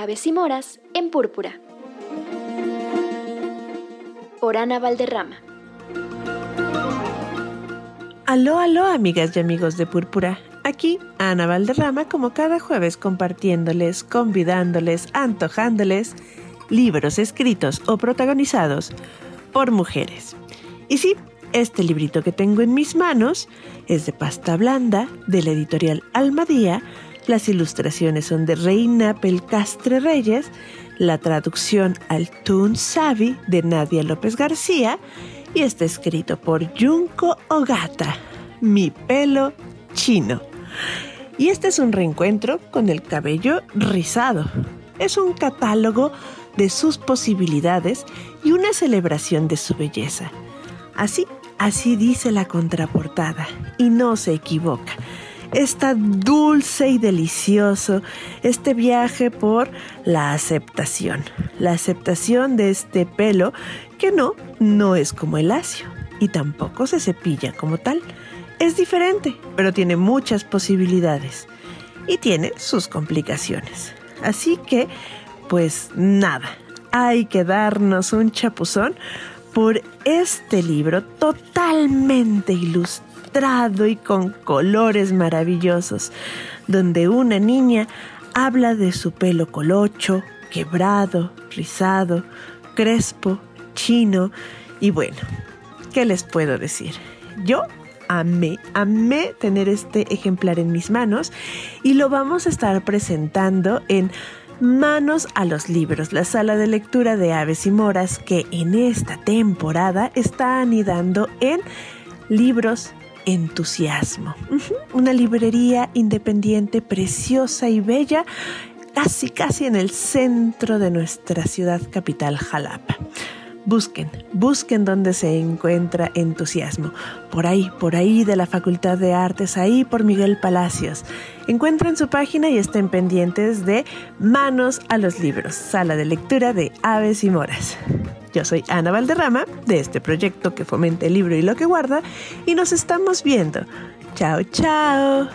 Aves y Moras en Púrpura. Por Ana Valderrama. Aló, aló, amigas y amigos de Púrpura. Aquí Ana Valderrama, como cada jueves, compartiéndoles, convidándoles, antojándoles libros escritos o protagonizados por mujeres. Y sí, este librito que tengo en mis manos es de pasta blanda de la editorial Almadía. Las ilustraciones son de Reina Pelcastre Reyes, la traducción al Tun Savi de Nadia López García y está escrito por Junko Ogata, Mi pelo chino. Y este es un reencuentro con el cabello rizado. Es un catálogo de sus posibilidades y una celebración de su belleza. Así, así dice la contraportada, y no se equivoca. Está dulce y delicioso este viaje por la aceptación. La aceptación de este pelo que no, no es como el lacio y tampoco se cepilla como tal. Es diferente, pero tiene muchas posibilidades y tiene sus complicaciones. Así que, pues nada, hay que darnos un chapuzón por este libro totalmente ilustrado y con colores maravillosos, donde una niña habla de su pelo colocho, quebrado, rizado, crespo, chino y bueno, ¿qué les puedo decir? Yo amé, amé tener este ejemplar en mis manos y lo vamos a estar presentando en Manos a los libros, la sala de lectura de aves y moras que en esta temporada está anidando en libros entusiasmo. Una librería independiente, preciosa y bella, casi casi en el centro de nuestra ciudad capital, Jalapa. Busquen, busquen donde se encuentra entusiasmo. Por ahí, por ahí de la Facultad de Artes, ahí por Miguel Palacios. Encuentren su página y estén pendientes de Manos a los Libros, sala de lectura de Aves y Moras. Yo soy Ana Valderrama, de este proyecto que fomenta el libro y lo que guarda, y nos estamos viendo. Chao, chao.